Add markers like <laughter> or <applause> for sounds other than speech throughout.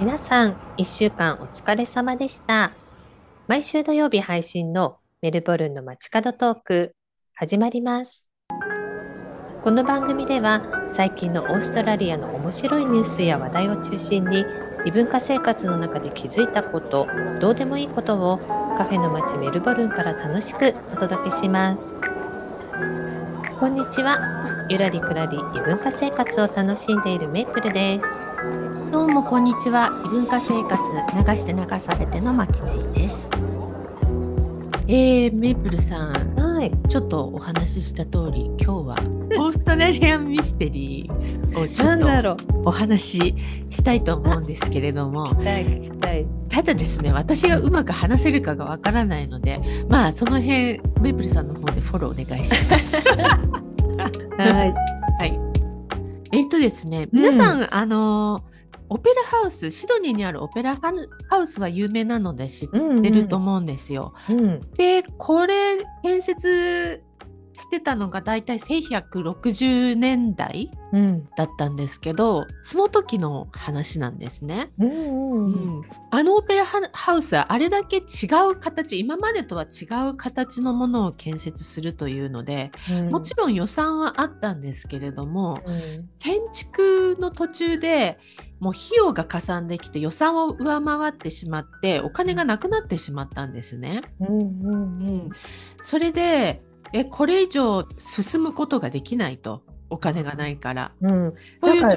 皆さん、1週間お疲れ様でした。毎週土曜日配信のメルボルンの街角トーク、始まります。この番組では、最近のオーストラリアの面白いニュースや話題を中心に、異文化生活の中で気づいたこと、どうでもいいことをカフェの街メルボルンから楽しくお届けします。こんにちは。ゆらりくらり異文化生活を楽しんでいるメイプルです。どうもこんにちは異文化生活流して流されてのまきちーですえー、メープルさんはい。ちょっとお話しした通り今日はオーストラリアンミステリーをちょっなんだろう。とお話ししたいと思うんですけれどもたい、聞きたい。ただですね私がうまく話せるかがわからないのでまあその辺メープルさんの方でフォローお願いします <laughs> はい。<laughs> はい。えっとですね、皆さん、あの、オペラハウス、シドニーにあるオペラハウスは有名なので知ってると思うんですよ。うん。で、これ、建設してたのが大体1160年代うん。だったんですけど、その時の話なんですね。うんうんうん。あのオペラハハウスはあれだけ違う形、今までとは違う形のものを建設するというので、もちろん予算はあったんですけれども、うん。建築の途中でもう費用がかさんできて予算を上回ってしまってお金がなくなってしまったんですね。うんうんそれでえこれ以上進むことができないとお金がないから。うん。うん。そういうう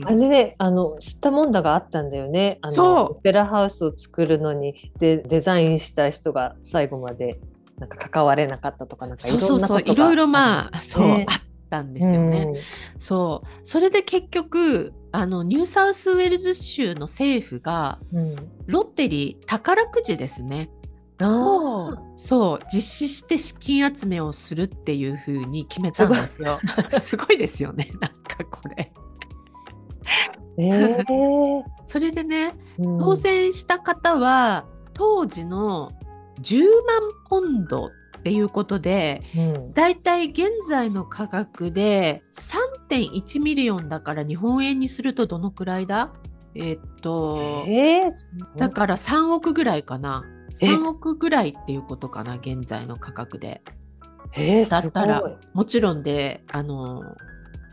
んあれね、あの、知ったもんだがあったんだよね。あのそうオペラハウスを作るのに、で、デザインした人が最後まで、なんか関われなかったとか、なんかいろそうんそうなことがそういろいろまあそう、ねあったんですよね。そうそれで結局あのニューサウスウェールズ州の政府がうん。うん。ロッテリー宝くじですねあをそう実施して資金集めをするっていう風に決めたんですよ。すごい <laughs> ですよねなんかこれ。あ。ええ。それでねうん当選した方は当時の10万ポンドっていうことでうん。だいたい現在の価格で3.1 million だから日本円にするとどのくらいだ？えーっとええ。だから3億ぐらいかなえ3億ぐらいっていうことかな現在の価格で。ええ、だったらもちろんであの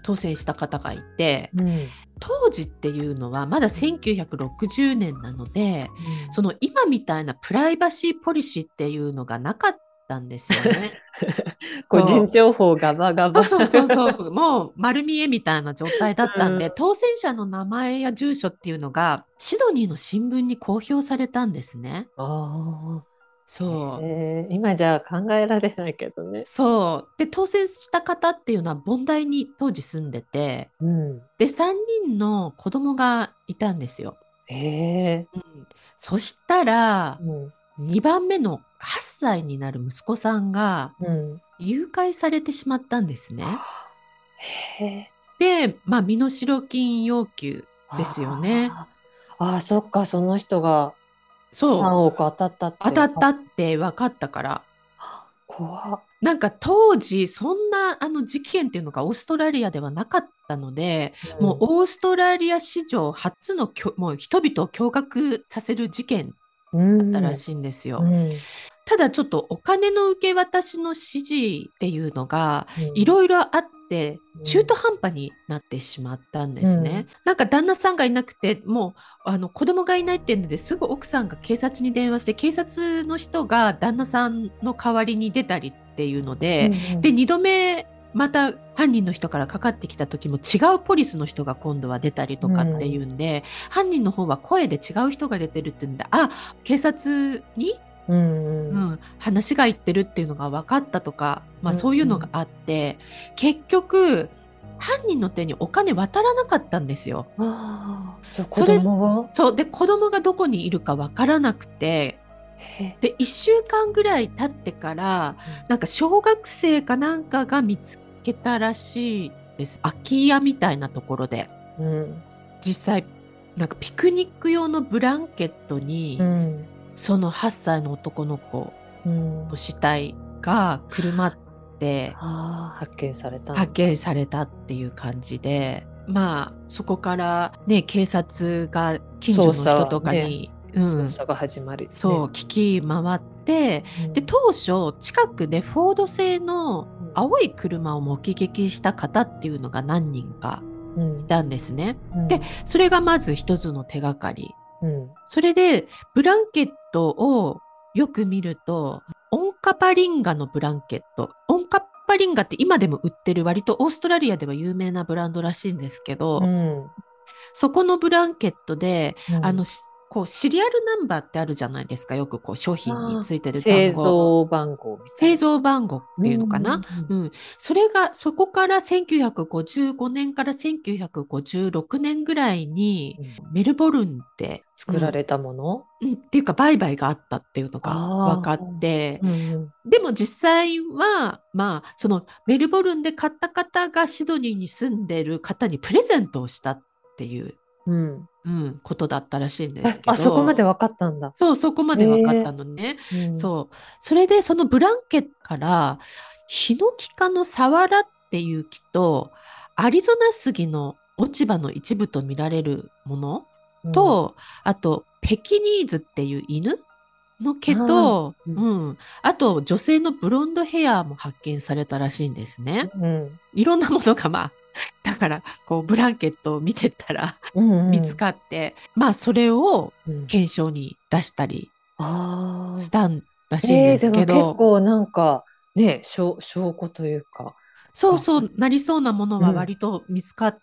当選した方がいてうん。当時っていうのはまだ1960年なのでその今みたいなプライバシーポリシーっていうのがなかったんですよね。<laughs> 個人情報ガバガバ。そうそうそうもう丸見えみたいな状態だったんで、うん当選者の名前や住所っていうのがシドニーの新聞に公表されたんですね。ああ。そう、ええ今じゃ考えられないけどね。そうで当選した方っていうのはボンダイに当時住んでてうん。で3人の子供がいたんですよ。ええ。うん、そしたらうん。2番目の8歳になる息子さんがうん。誘拐されてしまったんですね。へえ。で、まあ、身代金要求ですよね。あーあー、そっか、その人がそう3億当たったって。当たったって分かったから怖っ。なんか当時そんなあの事件っていうのがオーストラリアではなかったので、もうオーストラリア史上初のもう人々を驚愕させる事件うん、だったらしいんですよ。うん。ただちょっとお金の受け渡しの指示っていうのがいいろいろあってうん中途半端になってしまったんですね。なんか旦那さんがいなくてもうあの子供がいないっていうのですぐ奥さんが警察に電話して警察の人が旦那さんの代わりに出たりっていうので、で2度目また犯人の人からかかってきた時も違うポリスの人が今度は出たりとかっていうんで、犯人の方は声で違う人が出てるっていうんであ警察に？うんううん。ん、話がいってるっていうのが分かったとか、まあ、うんそういうのがあって、結局犯人の手にお金渡らなかったんですよ。あ子それ供が？そう。で子供がどこにいるか分からなくてへで1週間ぐらい経ってからなんか小学生かなんかが見つけたらしいです。空き家みたいなところで。うん。実際なんかピクニック用のブランケットに、うん。その8歳の男の子うん。の死体が車ってああ発見された発見されたっていう感じでまあそこからね警察が近所の人とかに、捜査が始まる、ね、そう聞き回って、うん。で当初近くでフォード製の青い車を目撃した方っていうのが何人かうん。いたんですね。うん。でそれがまず一つの手がかり。うん。それでブランケットをよく見るとオンカパリンガのブランケット。オンカパリンガって今でも売ってる割とオーストラリアでは有名なブランドらしいんですけど、うん。そこのブランケットで、うん。あのしこうシリアルナンバーってあるじゃないですか。よくこう商品についてる製造番号製な。造番号っていうのかな、うんうん、それがそこから1955年から1956年ぐらいにメルボルンで作られたもの、うん。っていうか売買があったっていうのが分かって。うんうん。でも実際はまあそのメルボルンで買った方がシドニーに住んでる方にプレゼントをしたっていう、うん。うん、ことだったらしいんですけど。あそこまで分かったんだ、そうそこまで分かったのね。うん。そう。それでそのブランケットからヒノキ科のサワラっていう木とアリゾナ杉の落ち葉の一部と見られるものと、あとペキニーズっていう犬の毛と、あー。うん、あと女性のブロンドヘアも発見されたらしいんですね。うん。いろんなものがまあ <laughs> だからこうブランケットを見てたらうんうん。見つかって、まあそれをうん。検証に出したりしたんらしいんですけど、えーでも結構なんかね証証拠というか。そうそうなりそうなものはうん。割と見つかっ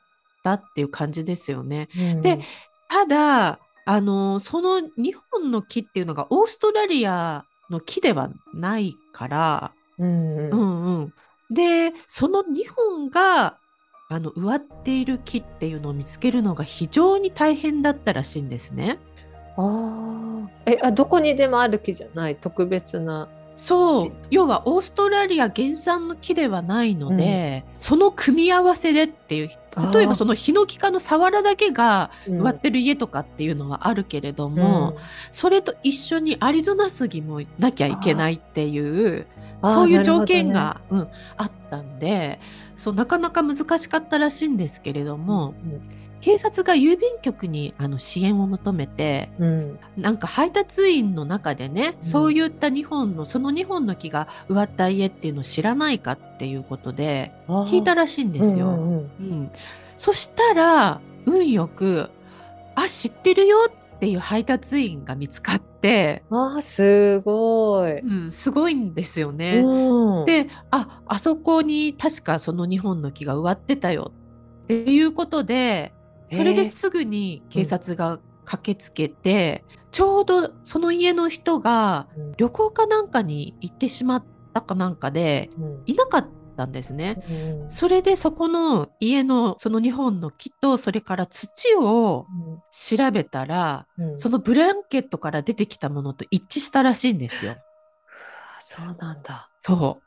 たっていう感じですよね。うん。でただあのその2本の木っていうのがオーストラリアの木ではないから、うんうん。うんうん、でその2本があの植わっている木っていうのを見つけるのが非常に大変だったらしいんですね。あー。えあどこにでもある木じゃない特別な？そう。要はオーストラリア原産の木ではないので、その組み合わせでっていう例えばそののヒノキ科のサワラだけが植わっってる家とかっていうのはあるけれども、それと一緒にアリゾナ杉もなきゃいけないっていうそういう条件が、うん、あったんでそうなかなか難しかったらしいんですけれども、警察が郵便局にあの支援を求めてうん。なんか配達員の中でね、うん。そういった2本のその2本の木が植わった家っていうのを知らないかっていうことで聞いたらしいんですよ。うんうんうん。うん、そしたら運よく「あ知ってるよ」っていう配達員が見つかって、あーすごい。うん、すごいんですよね。うん、でああそこに確かその2本の木が植わってたよっていうことでそれですぐに警察が駆けつけて、ちょうどその家の人がうん。旅行かなんかに行ってしまったかなんかでうん。いなかったんですね。うんそれでそこの家のその2本の木とそれから土を調べたらうんそのブランケットから出てきたものと一致したらしいんですよ。あそうなんだ。そ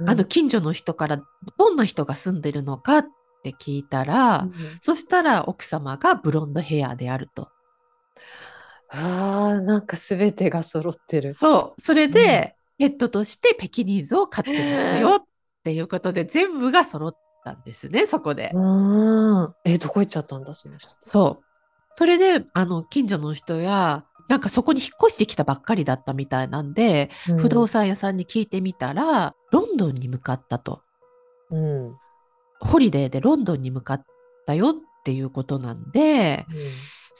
うあの近所の人からどんな人が住んでるのかって聞いたら、うんそしたら奥様がブロンドヘアであると。あーなんかすべてが揃ってる。そうそれで、ペットとしてペキニーズを飼ってますよっていうことで全部が揃ったんですねそこで。うん。えどこ行っちゃったんだその人。そう。それで、あの、近所の人や、なんかそこに引っ越してきたばっかりだったみたいなんで、不動産屋さんに聞いてみたら、ロンドンに向かったと。うん。うんホリデーでロンドンに向かったよっていうことなんで、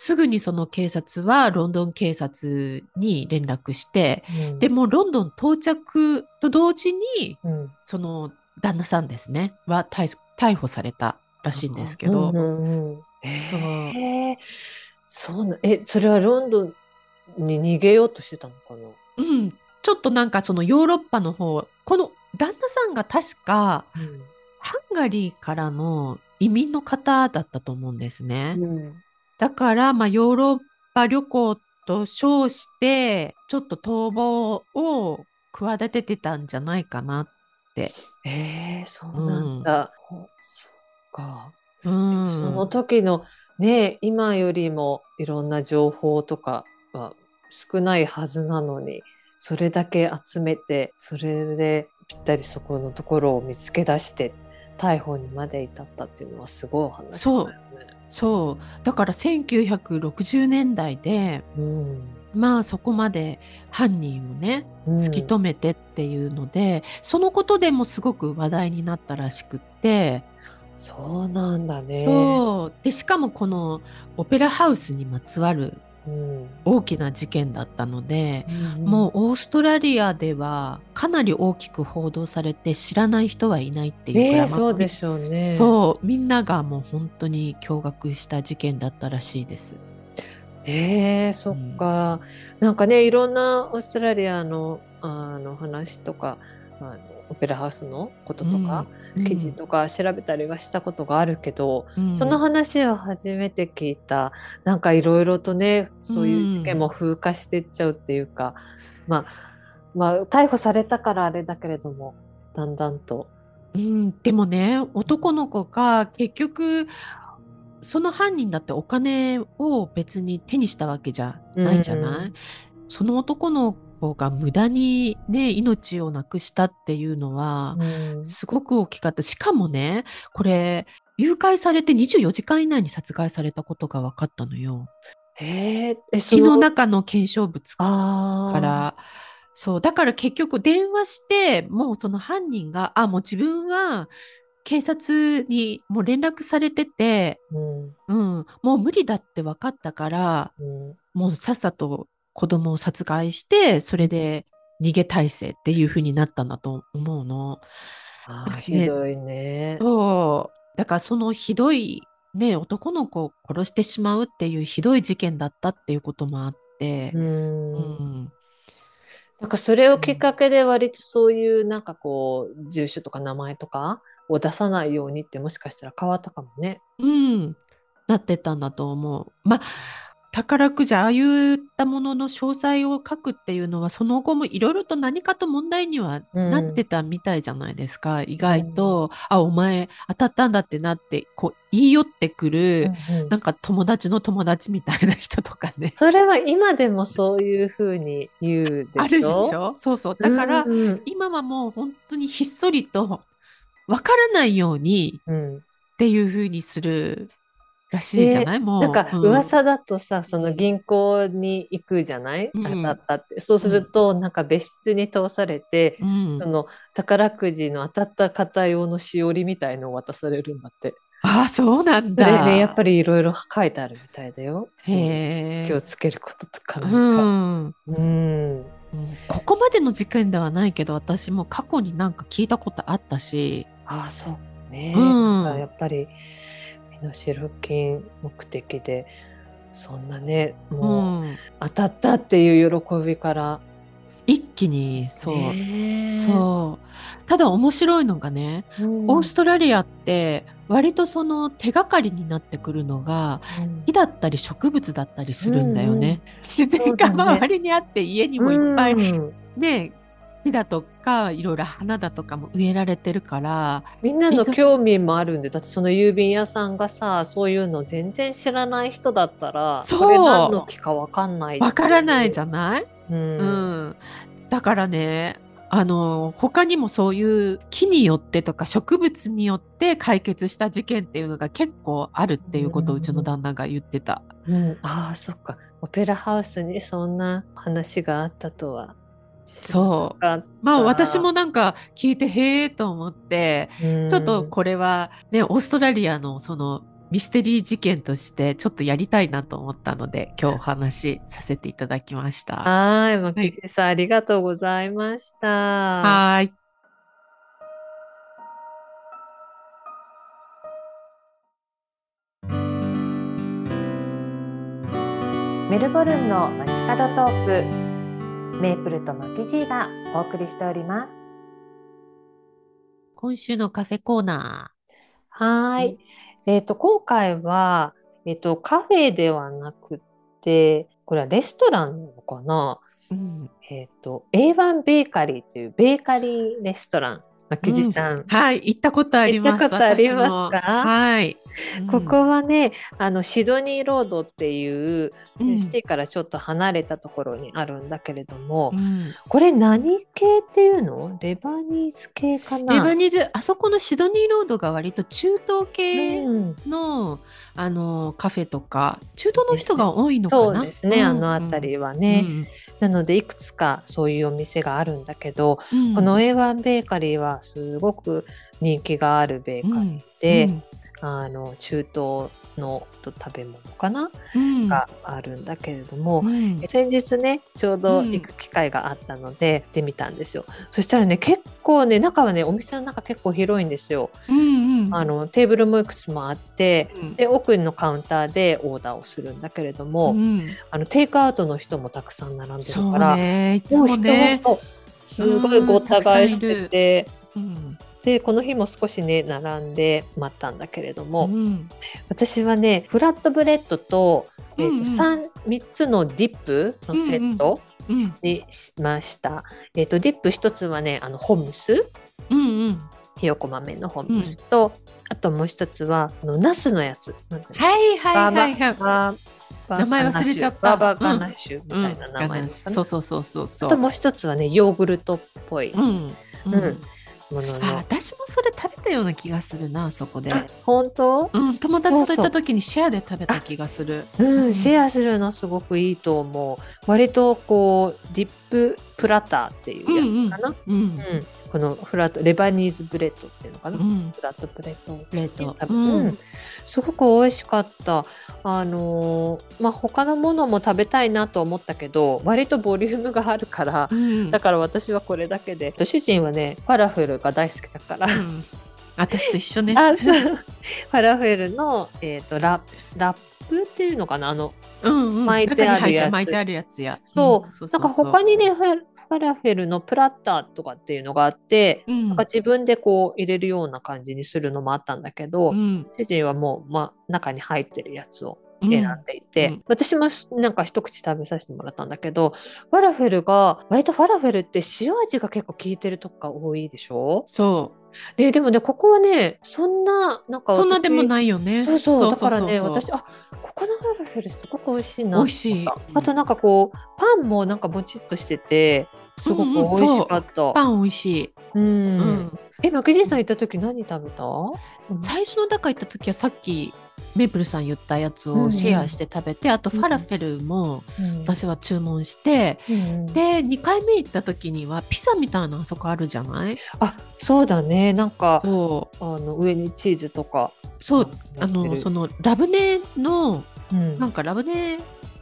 すぐにその警察はロンドン警察に連絡して、うん。でもロンドン到着と同時に、うん。その旦那さんですね、は逮逮捕されたらしいんですけど、うんうんうんそう。なえそれはロンドンに逃げようとしてたのかな？うん、ちょっとなんかそのヨーロッパの方、この旦那さんが確かハンガリーからの移民の方だったと思うんですね。うんだから、まあ、ヨーロッパ旅行と称して、ちょっと逃亡を企ててたんじゃないかなって。えー、そうなんだ。おそっか。うん。その時のね今よりもいろんな情報とかは少ないはずなのにそれだけ集めてそれでぴったりそこのところを見つけ出して逮捕にまで至ったっていうのはすごいお話だそうよね。そう。だから1960年代でうん。まあそこまで犯人をねうん。突き止めてっていうので、そのことでもすごく話題になったらしくって、そうなんだね。そう。でしかもこのオペラハウスにまつわるうん大きな事件だったので、うんもうオーストラリアではかなり大きく報道されて知らない人はいないっていうねそうでしょうね。そうみんながもう本当に驚愕した事件だったらしいです。ねえそっか、なんかねいろんなオーストラリアのあの話とかあのオペラハウスのこととか、うん記事とか調べたりはしたことがあるけど、うん。その話を初めて聞いた。なんかいろいろとねそういう事件も風化していっちゃうっていうか、まあまあ逮捕されたからあれだけれどもだんだんと。うん、でもね男の子が結局その犯人だってお金を別に手にしたわけじゃないじゃない、うん。その男の子が無駄にね命をなくしたっていうのはうん。すごく大きかった。しかもねこれ誘拐されて24時間以内に殺害されたことが分かったのよ。へえの。中の検証物から。そう。だから結局電話してもうその犯人があもう自分は警察にもう連絡されてて、うん。うん、もう無理だって分かったからうん。もうさっさと子供を殺害してそれで逃げ体制っていう風になったんだと思うの。あーなんかねひどいね。そうだからそのひどい、ね、男の子を殺してしまうっていうひどい事件だったっていうこともあってう、んうんなんかそれをきっかけで割とそういうなんかこう住所とか名前とかを出さないようにってもしかしたら変わったかもね。うん、なってたんだと思う。まあ宝くじああいったものの詳細を書くっていうのはその後もいろいろと何かと問題にはなってたみたいじゃないですか、意外と、あお前当たったんだってなってこう言い寄ってくる、うんうん。なんか友達の友達みたいな人とかね。それは今でもそういうふうに言うでしょ？あるでしょ？そうそう。だから、うんうん。今はもう本当にひっそりとわからないようにうん。っていう風にするらしいじゃない、もうなんかうん噂だとさ、その銀行に行くじゃない、うん当たったってそうすると、なんか別室に通されて、うんその宝くじの当たった方用のしおりみたいのを渡されるんだって。ああそうなんそだ。れねやっぱりいろいろ書いてあるみたいだよ。へえ。気をつけることとかなんうか。ん、うん。ここまでの事件ではないけど私も過去になんか聞いたことあったし、ああそうね。うんやっぱり身代金目的でそんなねうもうん。当たったっていう喜びから。一気にそう、そう。ただ面白いのがね、うん。オーストラリアって割とその手がかりになってくるのがうん。木だったり植物だったりするんだよね。うんうん。自然が周りにあって家にもいっぱいうん。ね、木だとかいろいろ花だとかも植えられてるからみんなの興味もあるんでだってその郵便屋さんがさそういうの全然知らない人だったらそう。これ何の木かわかんないわからないじゃゃない、ん、ううん。ん、だからねあの他にもそういう木によってとか植物によって解決した事件っていうのが結構あるっていうことをうちの旦那が言ってた。うん。ああそっか。オペラハウスにそんな話があったとはそうまあ私もなんか聞いてへえと思ってうんちょっとこれはねオーストラリアのそのミステリー事件としてちょっとやりたいなと思ったので今日お話しさせていただきました。はい、まきじさん、ありがとうございました。はーい。メルボルンの街角トーク、メープルとマキジーがお送りしております。今週のカフェコーナはーい。えっ、と、今回は、えっ、と、カフェではなくて、これはレストランなのかな？ー。うんえっ、と、A1 ベーカリーというベーカリーレストラン。マキジさん。はい、行ったことあります。行ったことありますか？はい。ここはねあのシドニーロードっていう、うんシティからちょっと離れたところにあるんだけれども、うん。これ何系っていうの？レバニーズ系かな？レバニーズあそこのシドニーロードが割と中東系うん。の,、あのカフェとか中東の人が多いのかな？そうですね、ん。あの辺りはね、なのでいくつかそういうお店があるんだけど、うん。この A1 ベーカリーはすごく人気があるベーカリーで、あの中東の食べ物かな、うん。があるんだけれども、うん。先日ねちょうど行く機会があったので、行ってみたんですよ。そしたらね結構ね中はねお店の中結構広いんですよ。うんうん。あのテーブルもいくつもあってうん。で奥のカウンターでオーダーをするんだけれども、うん。あのテイクアウトの人もたくさん並んでそうるから、ねいつもう人もねすごいごった返してて、うん。でこの日も少しね並んで待ったんだけれども、うん。私はねフラットブレッドと,、えーとうんうん。3, 3つのディップのセットうんにしました。えー、とディップ1つはねあのホムス。うんうん。ひよこ豆のホムスと、あともう一つはあのナスのやつ。はいはいはいはい。バ名前忘れちゃった。バーバーガナッシュみたいな名前うんのかな。そうそうそうそうそうあともう一つはねヨーグルトっぽいうんうんう。んもの。の。あ私もそれ食べたような気がするなそこで、本当？うん、友達と行った時にシェアで食べた気がする。うん、シェアするのすごくいいと思う。割とこう dip platter っていうやつかな。うんうん。この flat Lebanese bread っていうのかな。うん。フラットブレッド。プレート多分うん。すごく美味しかった。あのーまあ他のものも食べたいなと思ったけど、割とボリュームがあるからう、んだから私はこれだけで。主人はね、ファラフェルが大好きだから。うん。私と一緒ね。<laughs> あ、そう。ファラフェルのえっ、とララップっていうのかな？あのうんうん。巻いてあるやつ。巻いてあるやつや。そう、ん。なんか他にねファラフェルのプラッターとかっていうのがあって、うん。なんか自分でこう入れるような感じにするのもあったんだけど、うん。主人はもう、まあ、中に入ってるやつをうん。選んでいて、うん。私もなんか一口食べさせてもらったんだけどファラフェルが割とファラフェルって塩味が結構効いてるとこが多いでしょ？そででもねここはねそんななんかうそんなでもいないよね。そうそうだからね私あここのファラフェルすごく美味しいな美味しい。あとなんかこうパンもなんかもちっとしててすごく美味しかった。パン美味しい、うん。うん。えマキジンさん行った時何食べた？うん。最初の中行った時はさっきメープルさん言ったやつうんうん。をシェアして食べて、あとファラフェルもうん。私は注文して、うんで2回目行った時にはピザみたいなあそこあるじゃない？あそうだね。なんかそう。あの上にチーズとか。そうあのそのラブネのうん。なんかラブネ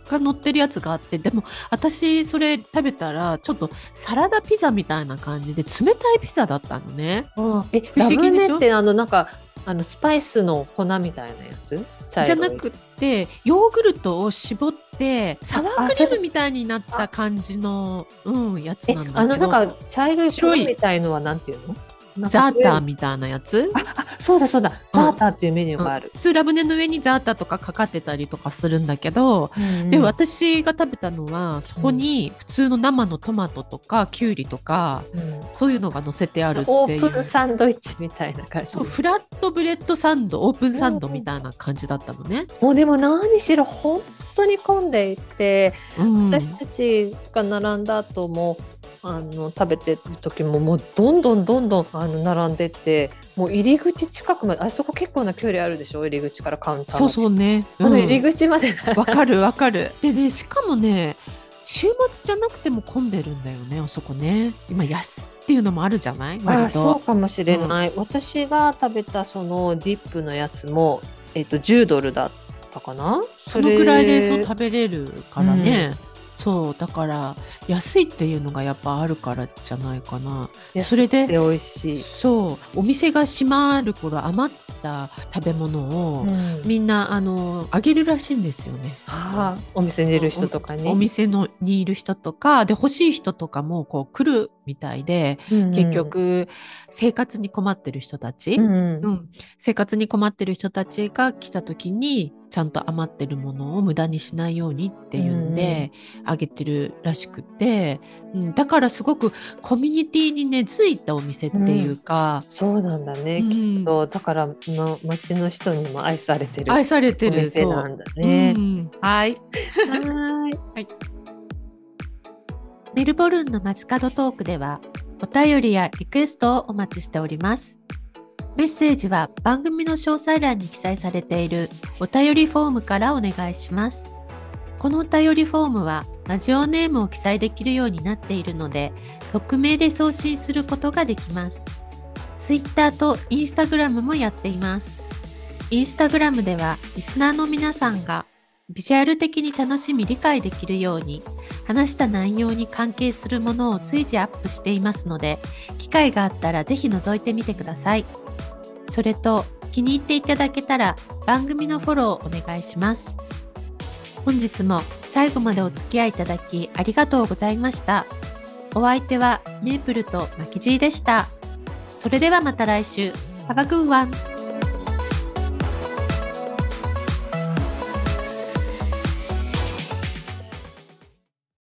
が乗ってるやつがあってでも私それ食べたらちょっとサラダピザみたいな感じで冷たいピザだったのね。あえ不思議でしょ？ラムネってあのなんかあのスパイスの粉みたいなやつ？じゃなくてヨーグルトを絞ってサワークリームみたいになった感じの、うん、やつえなんだけど。あのなんか茶色い粉白いみたいのはなんていうの？ザーターみたいなやつ？あそうだそうだ。ザーターっていうメニューがある。普通ラムネの上にザーターとかかかってたりとかするんだけど、うんで私が食べたのはそこに普通の生のトマトとかキュウリとかうん。そういうのが乗せてあるってオーいうプンサンドイッチみたいな感じ。そうフラットブレッドサンドオープンサンドみたいな感じだったのね。もうでも何しろ本当に混んでいて、うん。私たちが並んだ後もあの食べてる時ももうどんどんどんどんあの並んでってもう入り口近くまであそこ結構な距離あるでしょ？入り口からカウンターそううそうね。あのうん入り口までわかるわかる。でねしかもね週末じゃなくても混んでるんだよねあそこね。今安いっていうのもあるじゃない？あ割と。そうかもしれない、私が食べたそのディップのやつも、えっと10ドルだったかな？そのくらいでそうれ食べれるからね。そうだから安いっていうのがやっぱあるからじゃないかな。それで美味しい、そうお店が閉まる頃余った食べ物を、うんみんなあのあげるらしいんですよね。はあ、お店にいる人とかにお店のにいる人とかで欲しい人とかもこう来るみたいで、うんうん。結、局生活に困ってる人たち、うんうん。うん、生活に困ってる人たちが来た時にちゃんと余ってるものを無駄にしないようにっていうんで、あげてるらしくて、うん、だからすごくコミュニティに根付いたお店っていうか、そうなんだね、うん。きっとだからの町の人にも愛されてる愛されておるそう。店なんだね。う。ん。はい。はい <laughs> メルボルンの街角トークではお便りやリクエストをお待ちしております。メッセージは番組の詳細欄に記載されているお便りフォームからお願いします。このお便りフォームはラジオネームを記載できるようになっているので匿名で送信することができます。Twitter と Instagram もやっています。Instagram ではリスナーの皆さんがビジュアル的に楽しみ理解できるように話した内容に関係するものを随時アップしていますので機会があったらぜひ覗いてみてください。それと気に入っていただけたら番組のフォローお願いします。本日も最後までお付き合いいただきありがとうございました。お相手はメープルとマキジーでした。それではまた来週。Have a good one!